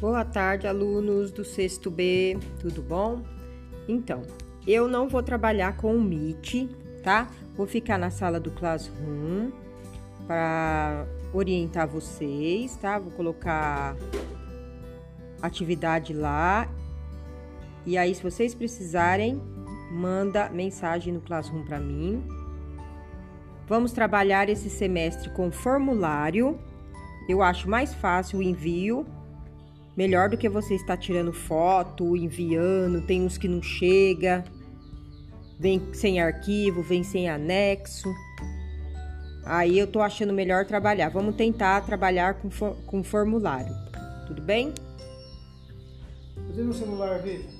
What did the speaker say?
Boa tarde, alunos do sexto B, tudo bom? Então, eu não vou trabalhar com o Meet, tá? Vou ficar na sala do Classroom para orientar vocês, tá? Vou colocar atividade lá. E aí, se vocês precisarem, manda mensagem no Classroom para mim. Vamos trabalhar esse semestre com formulário. Eu acho mais fácil o envio Melhor do que você estar tirando foto, enviando, tem uns que não chega, vem sem arquivo, vem sem anexo. Aí eu tô achando melhor trabalhar. Vamos tentar trabalhar com, com formulário. Tudo bem? Fazer no celular, Vitor.